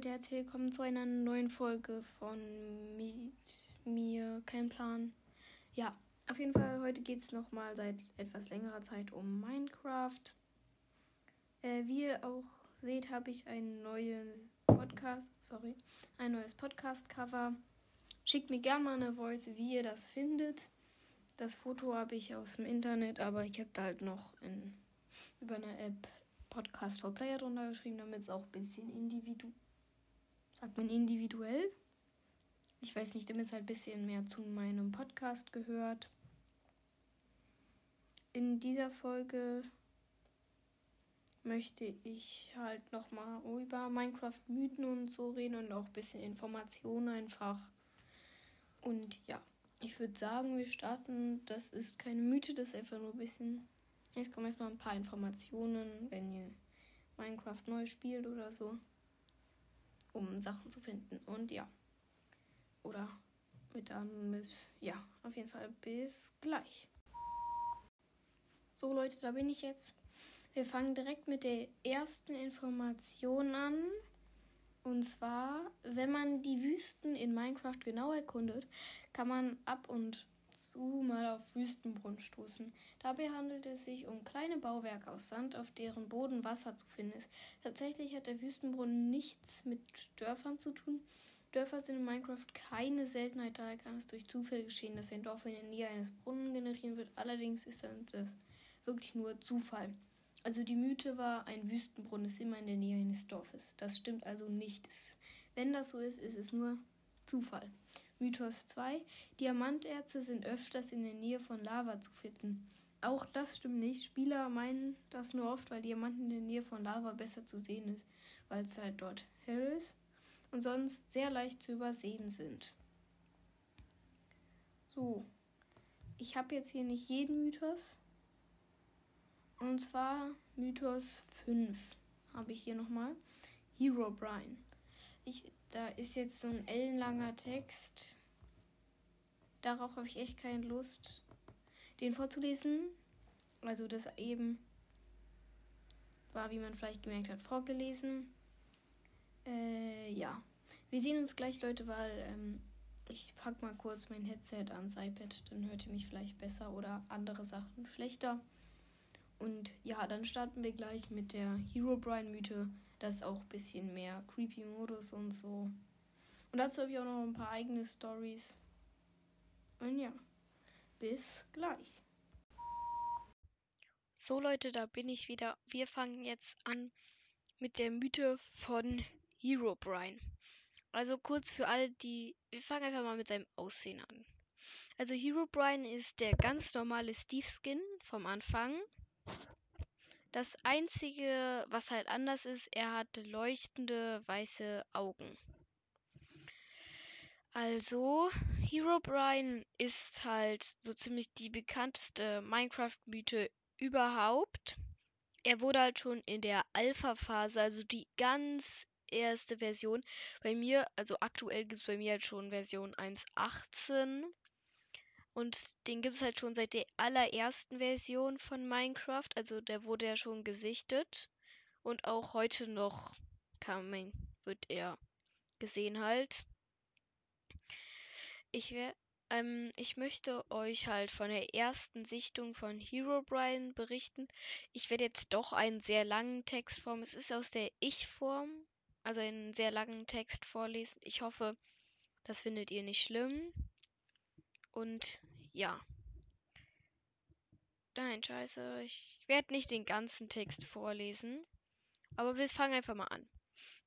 Leute, herzlich willkommen zu einer neuen Folge von Mit mir, kein Plan. Ja, auf jeden Fall, heute geht es nochmal seit etwas längerer Zeit um Minecraft. Äh, wie ihr auch seht, habe ich ein neues Podcast, sorry, ein neues Podcast-Cover. Schickt mir gerne mal eine Voice, wie ihr das findet. Das Foto habe ich aus dem Internet, aber ich habe da halt noch in, über eine App Podcast for Player drunter geschrieben, damit es auch ein bisschen individu sagt man individuell. Ich weiß nicht, damit es halt ein bisschen mehr zu meinem Podcast gehört. In dieser Folge möchte ich halt nochmal über Minecraft-Mythen und so reden und auch ein bisschen Informationen einfach. Und ja, ich würde sagen, wir starten. Das ist keine Mythe, das ist einfach nur ein bisschen Jetzt kommen erstmal ein paar Informationen, wenn ihr Minecraft neu spielt oder so, um Sachen zu finden. Und ja. Oder mit dann mit, ja, auf jeden Fall bis gleich. So Leute, da bin ich jetzt. Wir fangen direkt mit der ersten Information an. Und zwar, wenn man die Wüsten in Minecraft genau erkundet, kann man ab und zu mal auf Wüstenbrunnen stoßen. Dabei handelt es sich um kleine Bauwerke aus Sand, auf deren Boden Wasser zu finden ist. Tatsächlich hat der Wüstenbrunnen nichts mit Dörfern zu tun. Dörfer sind in Minecraft keine Seltenheit, daher kann es durch Zufall geschehen, dass ein Dorf in der Nähe eines Brunnen generieren wird. Allerdings ist das wirklich nur Zufall. Also die Mythe war, ein Wüstenbrunnen ist immer in der Nähe eines Dorfes. Das stimmt also nicht. Wenn das so ist, ist es nur Zufall. Mythos 2. Diamanterze sind öfters in der Nähe von Lava zu finden. Auch das stimmt nicht. Spieler meinen das nur oft, weil Diamanten in der Nähe von Lava besser zu sehen ist, weil es halt dort hell ist und sonst sehr leicht zu übersehen sind. So, ich habe jetzt hier nicht jeden Mythos. Und zwar Mythos 5 habe ich hier nochmal. Hero Brian. Ich, da ist jetzt so ein ellenlanger Text. Darauf habe ich echt keine Lust, den vorzulesen. Also das eben war, wie man vielleicht gemerkt hat, vorgelesen. Äh, ja. Wir sehen uns gleich, Leute, weil ähm, ich packe mal kurz mein Headset ans iPad, dann hört ihr mich vielleicht besser oder andere Sachen schlechter. Und ja, dann starten wir gleich mit der Hero Brian Mythe. Das ist auch ein bisschen mehr creepy Modus und so. Und dazu habe ich auch noch ein paar eigene Stories. Und ja, bis gleich. So Leute, da bin ich wieder. Wir fangen jetzt an mit der Mythe von Hero Brian. Also kurz für alle, die. Wir fangen einfach mal mit seinem Aussehen an. Also Hero Brian ist der ganz normale Steve Skin vom Anfang. Das einzige, was halt anders ist, er hat leuchtende weiße Augen. Also, Hero Brian ist halt so ziemlich die bekannteste Minecraft-Mythe überhaupt. Er wurde halt schon in der Alpha-Phase, also die ganz erste Version, bei mir, also aktuell gibt es bei mir halt schon Version 1.18. Und den gibt es halt schon seit der allerersten Version von Minecraft. Also der wurde ja schon gesichtet. Und auch heute noch kann man, wird er gesehen halt. Ich wär, ähm, ich möchte euch halt von der ersten Sichtung von Hero Brian berichten. Ich werde jetzt doch einen sehr langen Text formen. Es ist aus der Ich-Form, also einen sehr langen Text vorlesen. Ich hoffe, das findet ihr nicht schlimm. Und ja. Nein, scheiße. Ich werde nicht den ganzen Text vorlesen. Aber wir fangen einfach mal an.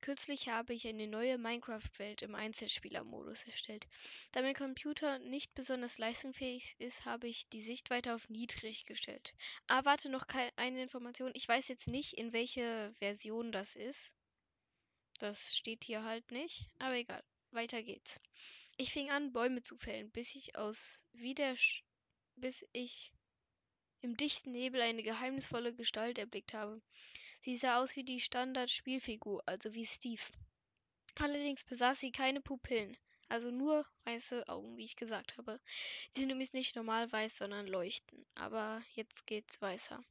Kürzlich habe ich eine neue Minecraft-Welt im Einzelspielermodus erstellt. Da mein Computer nicht besonders leistungsfähig ist, habe ich die Sichtweite auf niedrig gestellt. Ah, warte, noch keine Information. Ich weiß jetzt nicht, in welche Version das ist. Das steht hier halt nicht. Aber egal. Weiter geht's. Ich fing an, Bäume zu fällen, bis ich aus wieder bis ich im dichten Nebel eine geheimnisvolle Gestalt erblickt habe. Sie sah aus wie die Standard-Spielfigur, also wie Steve. Allerdings besaß sie keine Pupillen, also nur weiße Augen, wie ich gesagt habe. Sie sind übrigens nicht normal weiß, sondern leuchten. Aber jetzt geht's weiter.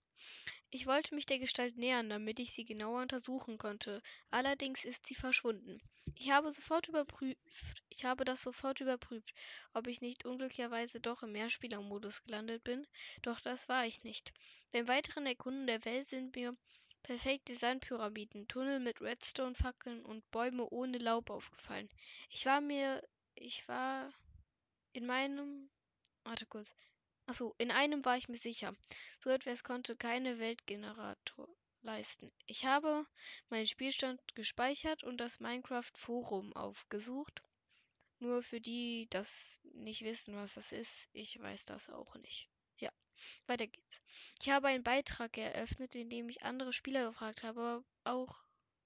Ich wollte mich der Gestalt nähern, damit ich sie genauer untersuchen konnte. Allerdings ist sie verschwunden. Ich habe sofort überprüft, ich habe das sofort überprüft, ob ich nicht unglücklicherweise doch im Mehrspielermodus gelandet bin, doch das war ich nicht. Beim weiteren Erkunden der Welt sind mir perfekte Sandpyramiden, Tunnel mit Redstone-Fackeln und Bäume ohne Laub aufgefallen. Ich war mir, ich war in meinem, warte kurz, Achso, in einem war ich mir sicher. So etwas konnte keine Weltgenerator leisten. Ich habe meinen Spielstand gespeichert und das Minecraft-Forum aufgesucht. Nur für die, das nicht wissen, was das ist, ich weiß das auch nicht. Weiter geht's. Ich habe einen Beitrag eröffnet, in dem ich andere Spieler gefragt habe, ob auch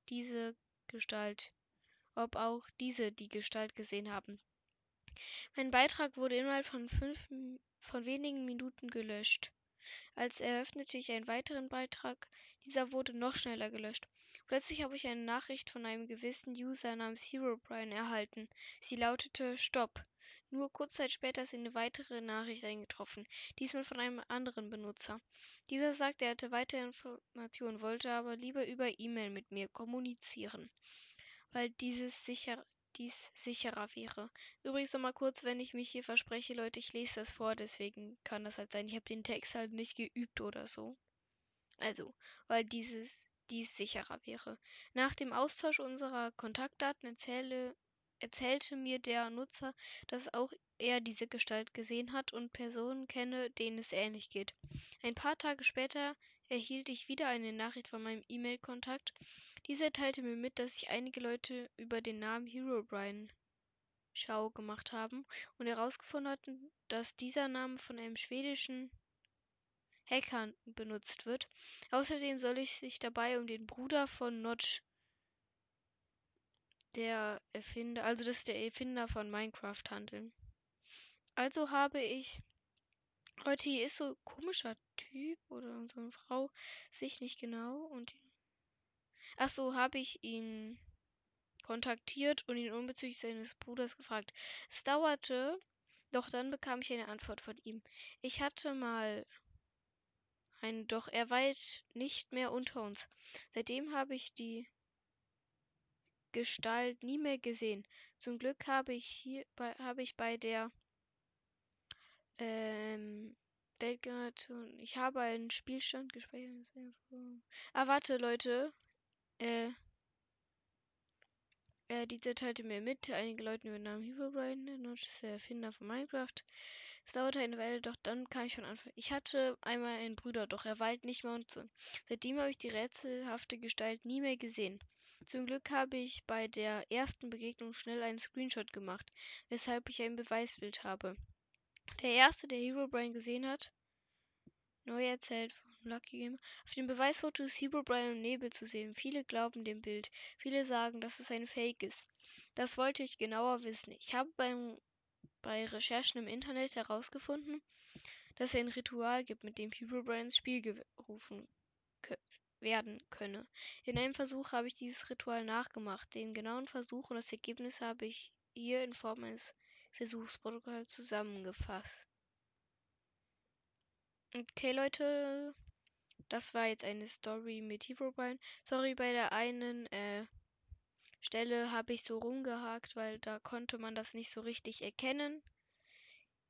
diese Gestalt, ob auch diese die Gestalt gesehen haben. Mein Beitrag wurde innerhalb von fünf von wenigen Minuten gelöscht. Als eröffnete ich einen weiteren Beitrag. Dieser wurde noch schneller gelöscht. Plötzlich habe ich eine Nachricht von einem gewissen User namens Herobrine erhalten. Sie lautete Stopp. Nur kurz Zeit später ist eine weitere Nachricht eingetroffen, diesmal von einem anderen Benutzer. Dieser sagte, er hätte weitere Informationen, wollte aber lieber über E-Mail mit mir kommunizieren, weil dieses sicher dies sicherer wäre. Übrigens noch mal kurz, wenn ich mich hier verspreche, Leute, ich lese das vor, deswegen kann das halt sein. Ich habe den Text halt nicht geübt oder so. Also, weil dieses dies sicherer wäre. Nach dem Austausch unserer Kontaktdaten erzähle, erzählte mir der Nutzer, dass auch er diese Gestalt gesehen hat und Personen kenne, denen es ähnlich geht. Ein paar Tage später erhielt ich wieder eine Nachricht von meinem E-Mail-Kontakt. Dieser teilte mir mit, dass sich einige Leute über den Namen Herobrine Schau gemacht haben und herausgefunden hatten, dass dieser Name von einem schwedischen Hacker benutzt wird. Außerdem soll es sich dabei um den Bruder von Notch, der Erfinder, also das ist der Erfinder von Minecraft handeln. Also habe ich Leute, hier ist so ein komischer Typ oder so eine Frau, sehe ich nicht genau. Und ach so, habe ich ihn kontaktiert und ihn unbezüglich seines Bruders gefragt. Es dauerte, doch dann bekam ich eine Antwort von ihm. Ich hatte mal einen, doch er weilt nicht mehr unter uns. Seitdem habe ich die Gestalt nie mehr gesehen. Zum Glück habe ich hier bei, habe ich bei der ähm, Weltgeneration. Ich habe einen Spielstand gespeichert. Ah, warte, Leute. Äh, äh, diese teilte mir mit. Einige Leute übernahmen Herobrine, Notch ist der Erfinder von Minecraft. Es dauerte eine Weile, doch dann kam ich von Anfang. Ich hatte einmal einen Bruder, doch er weilt nicht mehr und so. Seitdem habe ich die rätselhafte Gestalt nie mehr gesehen. Zum Glück habe ich bei der ersten Begegnung schnell einen Screenshot gemacht, weshalb ich ein Beweisbild habe. Der erste, der Herobrine gesehen hat, neu erzählt von Lucky Game. Auf dem Beweisfoto ist Herobrine und Nebel zu sehen. Viele glauben dem Bild. Viele sagen, dass es ein Fake ist. Das wollte ich genauer wissen. Ich habe beim, bei Recherchen im Internet herausgefunden, dass es ein Ritual gibt, mit dem Herobrine ins Spiel gerufen werden könne. In einem Versuch habe ich dieses Ritual nachgemacht. Den genauen Versuch und das Ergebnis habe ich hier in Form eines Versuchsprotokoll zusammengefasst. Okay, Leute, das war jetzt eine Story mit Herobrine. Sorry, bei der einen äh, Stelle habe ich so rumgehakt, weil da konnte man das nicht so richtig erkennen.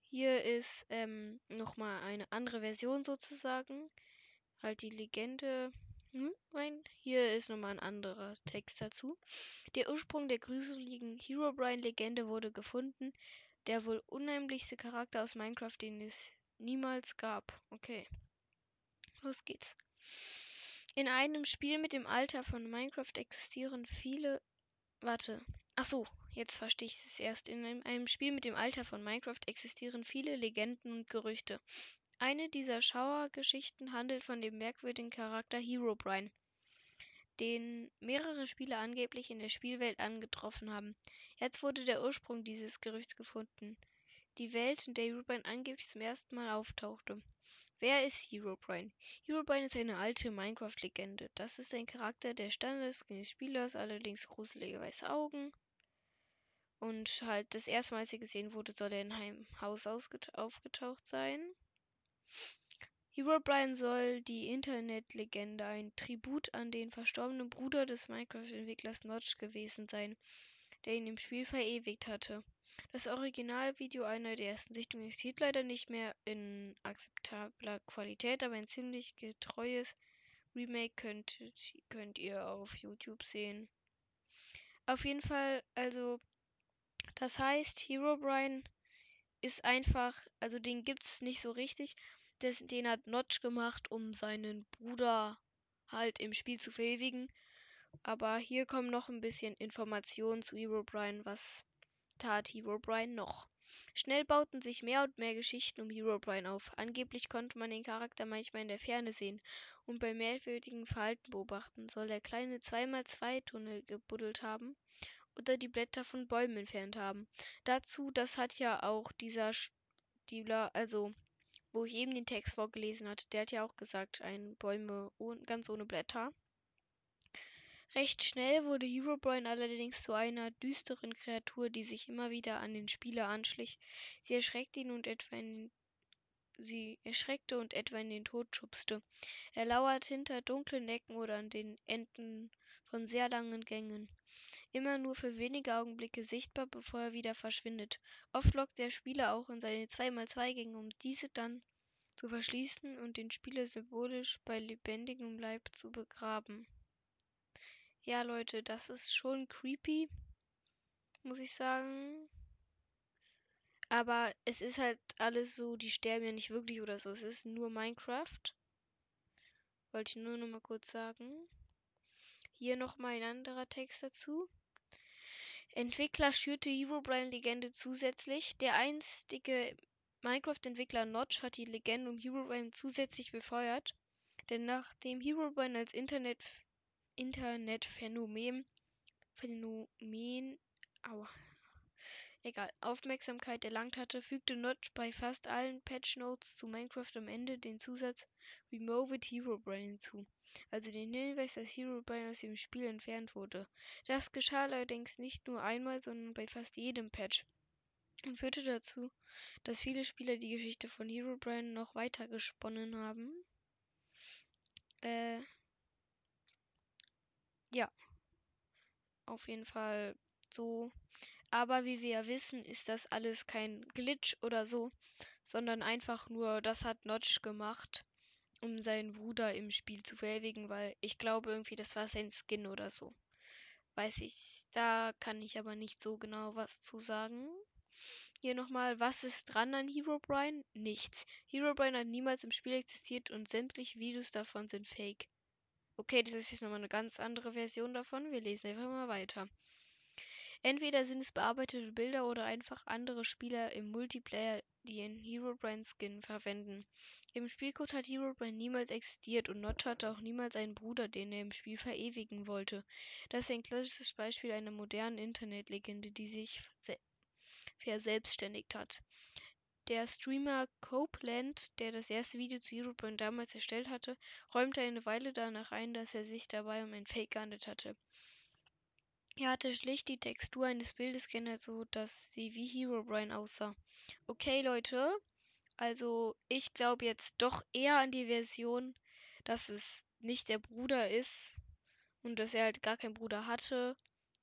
Hier ist ähm, nochmal eine andere Version sozusagen. Halt die Legende. Hm, hier ist nochmal ein anderer Text dazu. Der Ursprung der gruseligen Herobrine-Legende wurde gefunden. Der wohl unheimlichste Charakter aus Minecraft, den es niemals gab. Okay. Los geht's. In einem Spiel mit dem Alter von Minecraft existieren viele. Warte. Ach so, jetzt verstehe ich es erst. In einem Spiel mit dem Alter von Minecraft existieren viele Legenden und Gerüchte. Eine dieser Schauergeschichten handelt von dem merkwürdigen Charakter Herobrine, den mehrere Spieler angeblich in der Spielwelt angetroffen haben. Jetzt wurde der Ursprung dieses Gerüchts gefunden. Die Welt, in der Herobrine angeblich zum ersten Mal auftauchte. Wer ist Herobrine? Herobrine ist eine alte Minecraft-Legende. Das ist ein Charakter der Standards des Spielers, allerdings gruselige weiße Augen. Und halt das erste Mal, als er gesehen wurde, soll er in einem Haus aufgetaucht sein. Herobrine soll die Internetlegende ein Tribut an den verstorbenen Bruder des Minecraft-Entwicklers Notch gewesen sein, der ihn im Spiel verewigt hatte. Das Originalvideo einer der ersten Sichtungen existiert leider nicht mehr in akzeptabler Qualität, aber ein ziemlich getreues Remake könnt, könnt ihr auf YouTube sehen. Auf jeden Fall, also, das heißt, Herobrine ist einfach, also den gibt's nicht so richtig. Das, den hat Notch gemacht, um seinen Bruder halt im Spiel zu verewigen. Aber hier kommen noch ein bisschen Informationen zu Herobrine, was tat Herobrine noch. Schnell bauten sich mehr und mehr Geschichten um Herobrine auf. Angeblich konnte man den Charakter manchmal in der Ferne sehen und bei merkwürdigen Verhalten beobachten. Soll der kleine 2x2-Tunnel gebuddelt haben oder die Blätter von Bäumen entfernt haben. Dazu, das hat ja auch dieser Spieler, also wo ich eben den Text vorgelesen hatte, der hat ja auch gesagt, ein Bäume ohne, ganz ohne Blätter. Recht schnell wurde Herobrine allerdings zu einer düsteren Kreatur, die sich immer wieder an den Spieler anschlich. Sie erschreckte ihn und etwa in den sie erschreckte und etwa in den Tod schubste. Er lauert hinter dunklen Ecken oder an den Enden von sehr langen Gängen. Immer nur für wenige Augenblicke sichtbar, bevor er wieder verschwindet. Oft lockt der Spieler auch in seine 2x2-Gänge, um diese dann zu verschließen und den Spieler symbolisch bei lebendigem Leib zu begraben. Ja, Leute, das ist schon creepy, muss ich sagen. Aber es ist halt alles so, die sterben ja nicht wirklich oder so. Es ist nur Minecraft. Wollte ich nur noch mal kurz sagen. Hier nochmal ein anderer Text dazu. Entwickler schürte Herobrine Legende zusätzlich. Der einstige Minecraft-Entwickler Notch hat die Legende um Herobrine zusätzlich befeuert. Denn nachdem Herobrine als Internet Internetphänomen Phänomen aua, egal, Aufmerksamkeit erlangt hatte, fügte Notch bei fast allen Patch Notes zu Minecraft am Ende den Zusatz Removed Herobrine hinzu, also den Hinweis, dass Herobrine aus dem Spiel entfernt wurde. Das geschah allerdings nicht nur einmal, sondern bei fast jedem Patch und führte dazu, dass viele Spieler die Geschichte von Herobrine noch weiter gesponnen haben. Äh, ja. Auf jeden Fall so. Aber wie wir ja wissen, ist das alles kein Glitch oder so, sondern einfach nur, das hat Notch gemacht, um seinen Bruder im Spiel zu verewigen, weil ich glaube irgendwie, das war sein Skin oder so. Weiß ich, da kann ich aber nicht so genau was zu sagen. Hier nochmal, was ist dran an Herobrine? Nichts. Herobrine hat niemals im Spiel existiert und sämtliche Videos davon sind fake. Okay, das ist jetzt nochmal eine ganz andere Version davon. Wir lesen einfach mal weiter. Entweder sind es bearbeitete Bilder oder einfach andere Spieler im Multiplayer, die einen Herobrine Skin verwenden. Im Spielcode hat Herobrine niemals existiert und Notch hatte auch niemals einen Bruder, den er im Spiel verewigen wollte. Das ist ein klassisches Beispiel einer modernen Internetlegende, die sich verselbstständigt hat. Der Streamer Copeland, der das erste Video zu Herobrine damals erstellt hatte, räumte eine Weile danach ein, dass er sich dabei um ein Fake gehandelt hatte. Er hatte schlicht die Textur eines Bildes geändert, so dass sie wie Herobrine aussah. Okay, Leute, also ich glaube jetzt doch eher an die Version, dass es nicht der Bruder ist und dass er halt gar keinen Bruder hatte,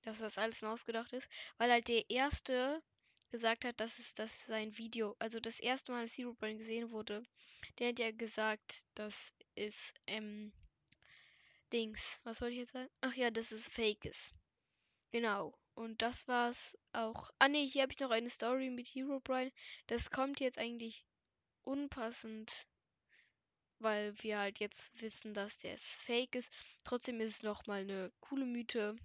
dass das alles nur ausgedacht ist, weil halt der erste gesagt hat, dass es das sein Video, also das erste Mal, als Zero Brain gesehen wurde, der hat ja gesagt, dass es, ähm, Dings, was wollte ich jetzt sagen? Ach ja, dass es fake ist. Genau. Und das war's auch. Ah ne, hier habe ich noch eine Story mit Hero Brian. Das kommt jetzt eigentlich unpassend, weil wir halt jetzt wissen, dass der fake ist. Trotzdem ist es nochmal eine coole Mythe.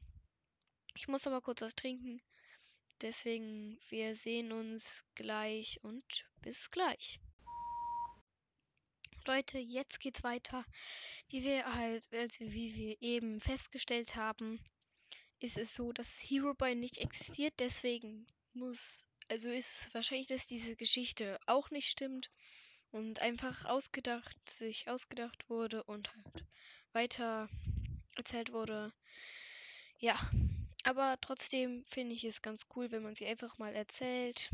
Ich muss aber kurz was trinken. Deswegen, wir sehen uns gleich und bis gleich. Leute, jetzt geht's weiter. Wie wir halt, also wie wir eben festgestellt haben, ist es so, dass Herobrine nicht existiert. Deswegen muss, also ist es wahrscheinlich, dass diese Geschichte auch nicht stimmt und einfach ausgedacht, sich ausgedacht wurde und halt weiter erzählt wurde. Ja, aber trotzdem finde ich es ganz cool, wenn man sie einfach mal erzählt.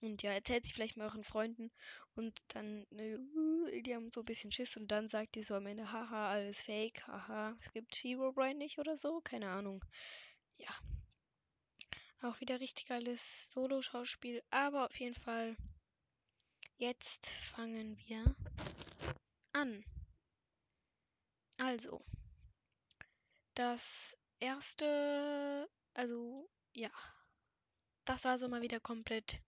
Und ja, erzählt sie vielleicht mal euren Freunden und dann, ne, die haben so ein bisschen Schiss und dann sagt die so am Ende, haha, alles fake, haha, es gibt Hero Brain nicht oder so, keine Ahnung. Ja. Auch wieder richtig geiles Solo-Schauspiel, aber auf jeden Fall, jetzt fangen wir an. Also, das erste, also, ja, das war so mal wieder komplett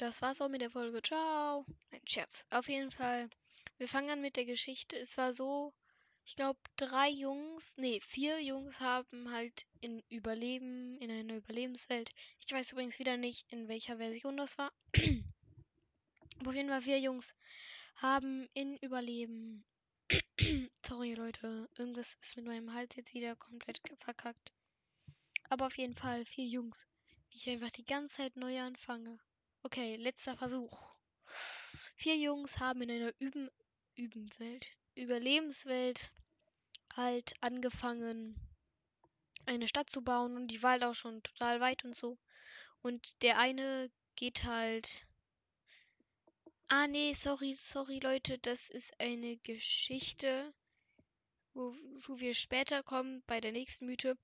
das war's auch mit der Folge. Ciao. Ein Scherz. Auf jeden Fall. Wir fangen an mit der Geschichte. Es war so, ich glaube, drei Jungs, nee, vier Jungs haben halt in Überleben, in einer Überlebenswelt. Ich weiß übrigens wieder nicht, in welcher Version das war. Aber auf jeden Fall vier Jungs haben in Überleben. Sorry, Leute. Irgendwas ist mit meinem Hals jetzt wieder komplett verkackt. Aber auf jeden Fall vier Jungs, wie ich einfach die ganze Zeit neu anfange. Okay, letzter Versuch. Vier Jungs haben in einer Üben Übenwelt, Überlebenswelt halt angefangen, eine Stadt zu bauen und die war halt auch schon total weit und so. Und der eine geht halt. Ah nee, sorry, sorry Leute, das ist eine Geschichte, wozu wir später kommen bei der nächsten Mythe.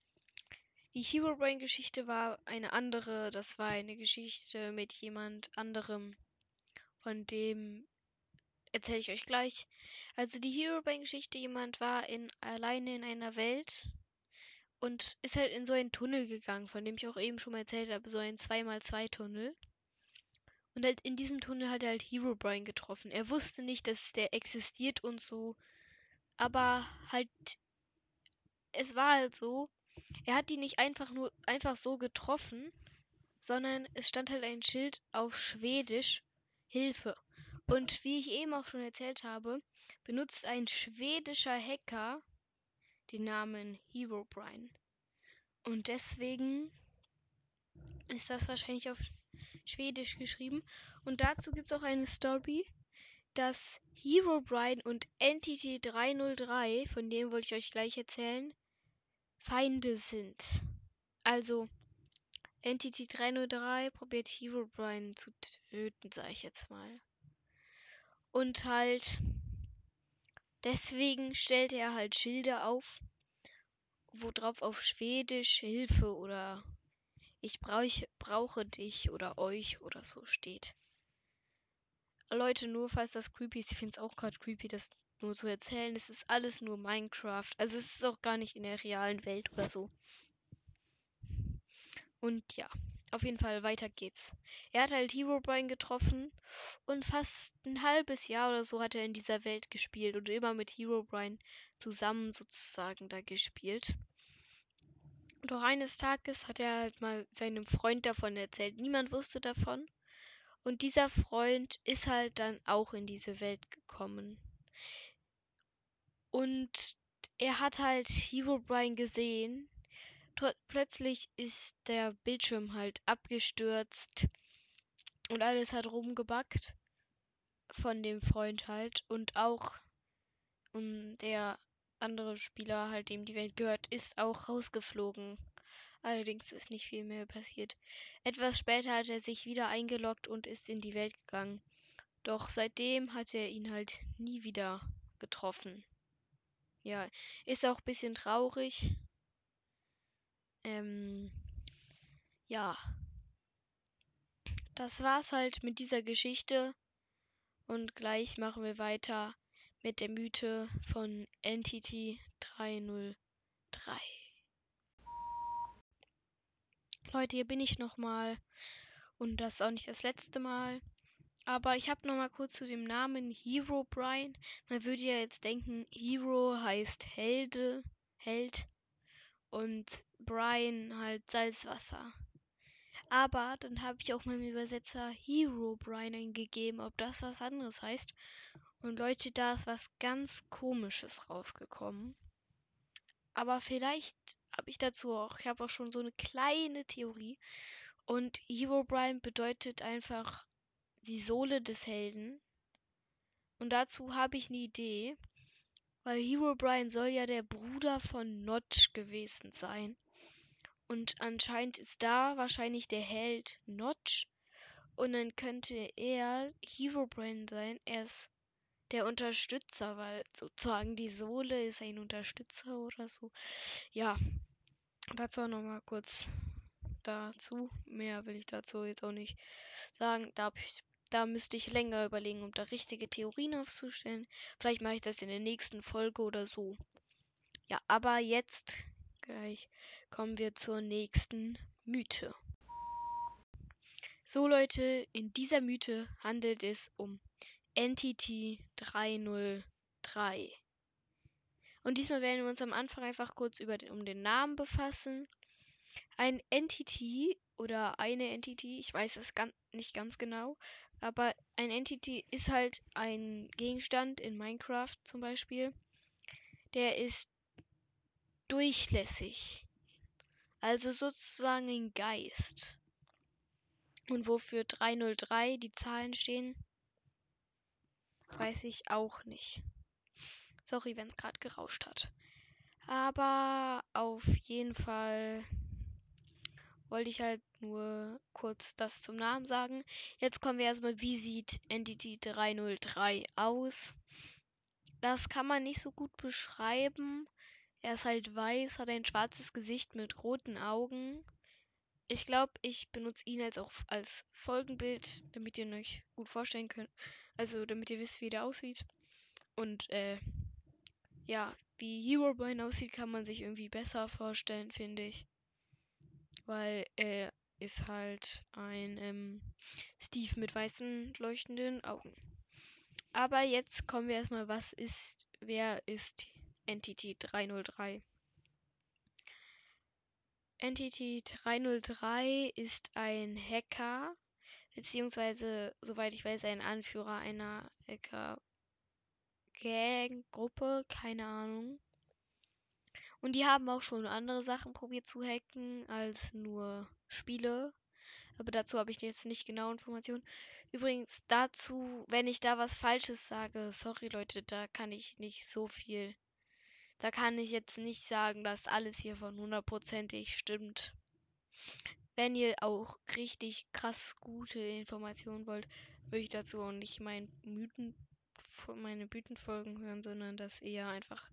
Die Hero Brain Geschichte war eine andere. Das war eine Geschichte mit jemand anderem. Von dem erzähle ich euch gleich. Also die Hero Brain Geschichte, jemand war in, alleine in einer Welt und ist halt in so einen Tunnel gegangen, von dem ich auch eben schon mal erzählt habe, so ein 2x2 Tunnel. Und halt in diesem Tunnel hat er halt Hero Brian getroffen. Er wusste nicht, dass der existiert und so. Aber halt, es war halt so, er hat die nicht einfach nur einfach so getroffen, sondern es stand halt ein Schild auf Schwedisch Hilfe. Und wie ich eben auch schon erzählt habe, benutzt ein schwedischer Hacker den Namen Herobrine. Und deswegen ist das wahrscheinlich auf Schwedisch geschrieben. Und dazu gibt es auch eine Story, dass Herobrine und Entity 303, von dem wollte ich euch gleich erzählen, Feinde sind. Also, Entity 303 probiert Herobrine zu töten, sag ich jetzt mal. Und halt, deswegen stellt er halt Schilder auf, wo drauf auf Schwedisch Hilfe oder ich brauch, brauche dich oder euch oder so steht. Leute, nur falls das creepy ist, ich finde es auch gerade creepy, dass nur zu erzählen. Es ist alles nur Minecraft. Also es ist auch gar nicht in der realen Welt oder so. Und ja, auf jeden Fall weiter geht's. Er hat halt Herobrine getroffen und fast ein halbes Jahr oder so hat er in dieser Welt gespielt und immer mit Herobrine zusammen sozusagen da gespielt. Doch eines Tages hat er halt mal seinem Freund davon erzählt. Niemand wusste davon. Und dieser Freund ist halt dann auch in diese Welt gekommen. Und er hat halt Hero Brian gesehen. Plötzlich ist der Bildschirm halt abgestürzt und alles hat rumgebackt von dem Freund halt und auch und der andere Spieler halt dem die Welt gehört ist auch rausgeflogen. Allerdings ist nicht viel mehr passiert. Etwas später hat er sich wieder eingeloggt und ist in die Welt gegangen. Doch seitdem hat er ihn halt nie wieder getroffen. Ja, ist auch ein bisschen traurig. Ähm, ja. Das war's halt mit dieser Geschichte. Und gleich machen wir weiter mit der Mythe von Entity 303. Leute, hier bin ich nochmal. Und das ist auch nicht das letzte Mal. Aber ich habe noch mal kurz zu dem Namen Hero Brian. Man würde ja jetzt denken, Hero heißt Helde, Held und Brian halt Salzwasser. Aber dann habe ich auch meinem Übersetzer Hero Brian eingegeben, ob das was anderes heißt. Und Leute, da ist was ganz Komisches rausgekommen. Aber vielleicht habe ich dazu auch, ich habe auch schon so eine kleine Theorie. Und Hero Brian bedeutet einfach die Sohle des Helden. Und dazu habe ich eine Idee, weil Hero Brian soll ja der Bruder von Notch gewesen sein. Und anscheinend ist da wahrscheinlich der Held Notch. Und dann könnte er Herobrine sein. Er ist der Unterstützer, weil sozusagen die Sohle ist ein Unterstützer oder so. Ja, dazu auch nochmal kurz dazu. Mehr will ich dazu jetzt auch nicht sagen. Da, ich, da müsste ich länger überlegen, um da richtige Theorien aufzustellen. Vielleicht mache ich das in der nächsten Folge oder so. Ja, aber jetzt gleich kommen wir zur nächsten Mythe. So Leute, in dieser Mythe handelt es um Entity 303. Und diesmal werden wir uns am Anfang einfach kurz über um den Namen befassen. Ein Entity oder eine Entity, ich weiß es ganz, nicht ganz genau, aber ein Entity ist halt ein Gegenstand in Minecraft zum Beispiel. Der ist durchlässig. Also sozusagen ein Geist. Und wofür 303 die Zahlen stehen, weiß ich auch nicht. Sorry, wenn es gerade gerauscht hat. Aber auf jeden Fall wollte ich halt nur kurz das zum Namen sagen. Jetzt kommen wir erstmal, wie sieht Entity 303 aus? Das kann man nicht so gut beschreiben. Er ist halt weiß, hat ein schwarzes Gesicht mit roten Augen. Ich glaube, ich benutze ihn als auch als Folgenbild, damit ihr euch gut vorstellen könnt. Also, damit ihr wisst, wie der aussieht. Und, äh, ja, wie Herobrine aussieht, kann man sich irgendwie besser vorstellen, finde ich. Weil er ist halt ein ähm, Steve mit weißen leuchtenden Augen. Aber jetzt kommen wir erstmal, was ist, wer ist Entity 303? Entity 303 ist ein Hacker, beziehungsweise, soweit ich weiß, ein Anführer einer Hacker-Gang-Gruppe, keine Ahnung. Und die haben auch schon andere Sachen probiert zu hacken als nur Spiele. Aber dazu habe ich jetzt nicht genau Informationen. Übrigens dazu, wenn ich da was Falsches sage, sorry Leute, da kann ich nicht so viel. Da kann ich jetzt nicht sagen, dass alles hier von hundertprozentig stimmt. Wenn ihr auch richtig krass gute Informationen wollt, würde ich dazu auch nicht mein Mythen, meine Mythenfolgen hören, sondern das eher einfach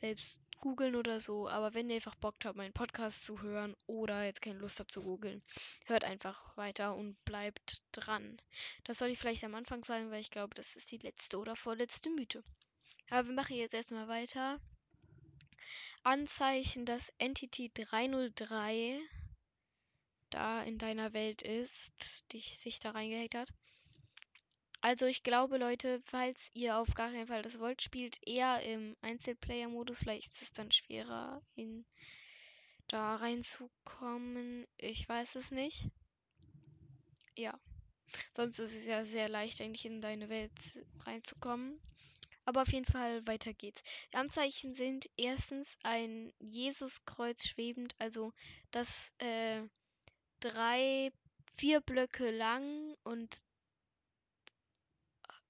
selbst googeln oder so. Aber wenn ihr einfach Bock habt, meinen Podcast zu hören oder jetzt keine Lust habt zu googeln, hört einfach weiter und bleibt dran. Das soll ich vielleicht am Anfang sagen, weil ich glaube, das ist die letzte oder vorletzte Mythe. Aber wir machen jetzt erstmal weiter. Anzeichen, dass Entity 303 da in deiner Welt ist, dich sich da reingehackt hat. Also ich glaube, Leute, falls ihr auf gar keinen Fall das wollt, spielt eher im Einzelplayer-Modus. Vielleicht ist es dann schwerer, in da reinzukommen. Ich weiß es nicht. Ja. Sonst ist es ja sehr leicht, eigentlich in deine Welt reinzukommen. Aber auf jeden Fall weiter geht's. Die Anzeichen sind erstens ein Jesuskreuz schwebend, also das äh, drei, vier Blöcke lang und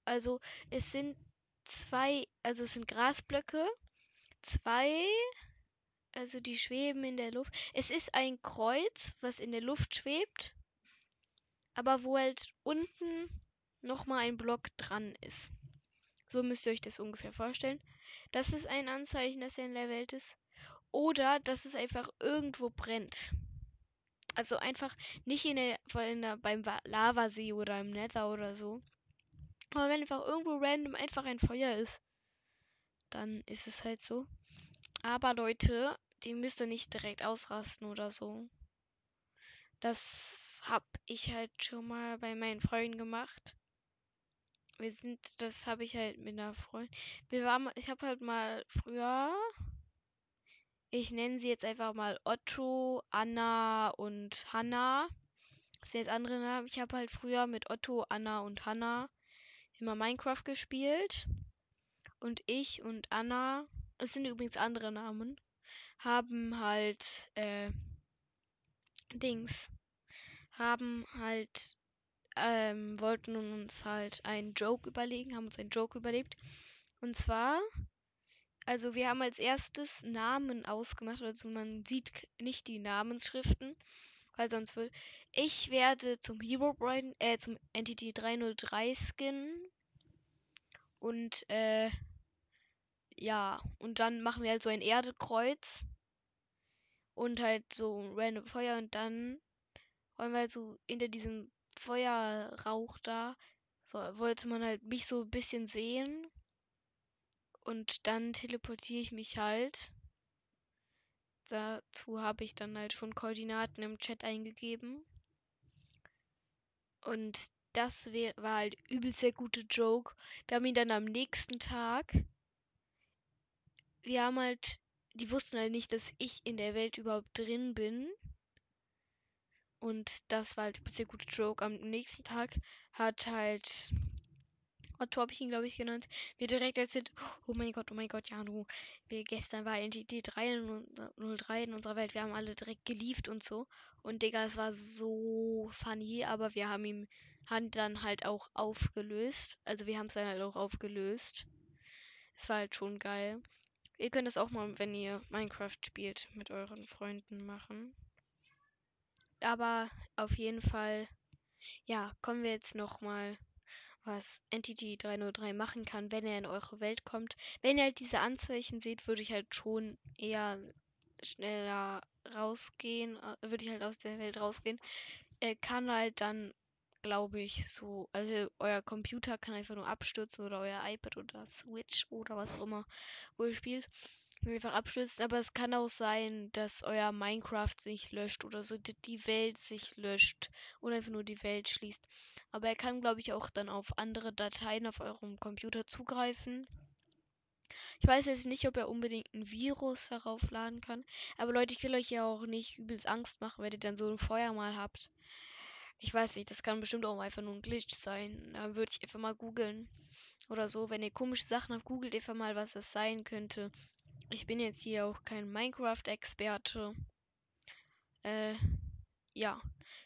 also es sind zwei, also es sind Grasblöcke, zwei, also die schweben in der Luft. Es ist ein Kreuz, was in der Luft schwebt, aber wo halt unten nochmal ein Block dran ist. So müsst ihr euch das ungefähr vorstellen. Das ist ein Anzeichen, dass er in der Welt ist. Oder dass es einfach irgendwo brennt. Also einfach nicht in der, in der, beim Lavasee oder im Nether oder so. Aber wenn einfach irgendwo random einfach ein Feuer ist, dann ist es halt so. Aber Leute, die müsst ihr nicht direkt ausrasten oder so. Das hab ich halt schon mal bei meinen Freunden gemacht wir sind, das habe ich halt mit einer Freundin. Wir waren, ich habe halt mal früher, ich nenne sie jetzt einfach mal Otto, Anna und Hanna. Das sind jetzt andere Namen. Ich habe halt früher mit Otto, Anna und Hanna immer Minecraft gespielt. Und ich und Anna, es sind übrigens andere Namen, haben halt, äh, Dings, haben halt ähm, wollten uns halt einen Joke überlegen, haben uns einen Joke überlegt. Und zwar, also wir haben als erstes Namen ausgemacht, also man sieht nicht die Namensschriften. Weil sonst wird. Ich werde zum Hero Brain, äh, zum Entity 303 Skin. Und, äh, ja, und dann machen wir halt so ein Erdekreuz. Und halt so random Feuer und dann wollen wir halt so hinter diesem Feuerrauch da, so wollte man halt mich so ein bisschen sehen. Und dann teleportiere ich mich halt. Dazu habe ich dann halt schon Koordinaten im Chat eingegeben. Und das war halt übelst der gute Joke. Wir haben ihn dann am nächsten Tag. Wir haben halt. Die wussten halt nicht, dass ich in der Welt überhaupt drin bin. Und das war halt ein sehr guter Joke. Am nächsten Tag hat halt Otto habe ich ihn, glaube ich, genannt, mir direkt erzählt, oh mein Gott, oh mein Gott, Janu, wir gestern war NTT 303 in unserer Welt, wir haben alle direkt gelieft und so. Und Digga, es war so funny, aber wir haben ihm dann halt auch aufgelöst. Also wir haben es dann halt auch aufgelöst. Es war halt schon geil. Ihr könnt das auch mal, wenn ihr Minecraft spielt, mit euren Freunden machen. Aber auf jeden Fall, ja, kommen wir jetzt nochmal was Entity 303 machen kann, wenn er in eure Welt kommt. Wenn ihr halt diese Anzeichen seht, würde ich halt schon eher schneller rausgehen, äh, würde ich halt aus der Welt rausgehen. Er kann halt dann, glaube ich, so, also euer Computer kann einfach nur abstürzen oder euer iPad oder Switch oder was auch immer, wo ihr spielt einfach abstürzt, aber es kann auch sein, dass euer Minecraft sich löscht oder so die Welt sich löscht oder einfach nur die Welt schließt. Aber er kann, glaube ich, auch dann auf andere Dateien auf eurem Computer zugreifen. Ich weiß jetzt nicht, ob er unbedingt ein Virus darauf laden kann. Aber Leute, ich will euch ja auch nicht übelst Angst machen, wenn ihr dann so ein Feuer mal habt. Ich weiß nicht, das kann bestimmt auch einfach nur ein Glitch sein. Da würde ich einfach mal googeln. Oder so. Wenn ihr komische Sachen habt, googelt einfach mal, was das sein könnte. Ich bin jetzt hier auch kein Minecraft-Experte. Äh, ja.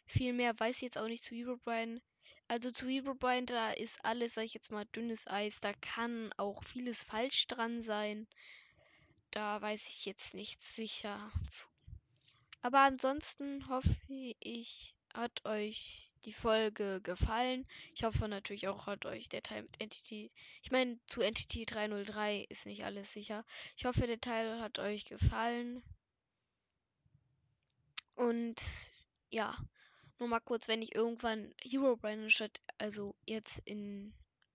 Viel mehr weiß ich jetzt auch nicht zu Herobrine. Also zu Herobrine, da ist alles, sag ich jetzt mal, dünnes Eis. Da kann auch vieles falsch dran sein. Da weiß ich jetzt nicht sicher zu. Aber ansonsten hoffe ich, hat euch die Folge gefallen. Ich hoffe natürlich auch, hat euch der Teil mit Entity. Ich meine, zu Entity 303 ist nicht alles sicher. Ich hoffe, der Teil hat euch gefallen. Und ja, nur mal kurz, wenn ich irgendwann Hero Brand statt, also jetzt in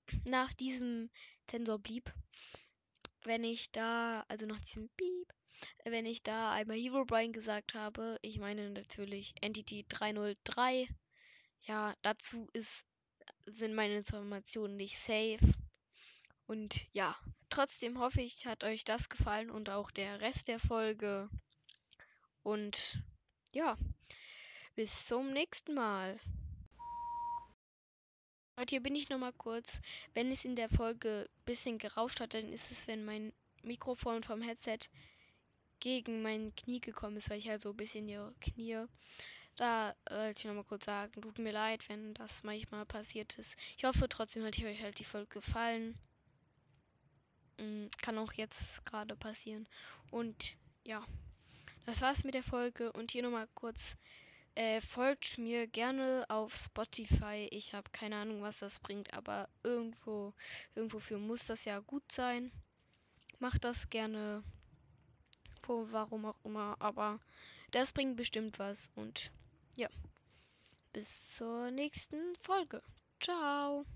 nach diesem Tensor blieb, wenn ich da, also nach diesem Beep, wenn ich da einmal Hero Brian gesagt habe, ich meine natürlich Entity 303 ja, dazu ist, sind meine Informationen nicht safe. Und ja, trotzdem hoffe ich, hat euch das gefallen und auch der Rest der Folge. Und ja, bis zum nächsten Mal. Heute hier bin ich noch mal kurz. Wenn es in der Folge ein bisschen gerauscht hat, dann ist es, wenn mein Mikrofon vom Headset gegen mein Knie gekommen ist, weil ich halt so ein bisschen hier knie. Da wollte ich nochmal kurz sagen, tut mir leid, wenn das manchmal passiert ist. Ich hoffe trotzdem hat euch halt die Folge gefallen. Mm, kann auch jetzt gerade passieren. Und ja, das war's mit der Folge. Und hier nochmal kurz, äh, folgt mir gerne auf Spotify. Ich habe keine Ahnung, was das bringt, aber irgendwo, irgendwofür muss das ja gut sein. Macht das gerne. Warum auch immer, aber das bringt bestimmt was und ja. Bis zur nächsten Folge. Ciao.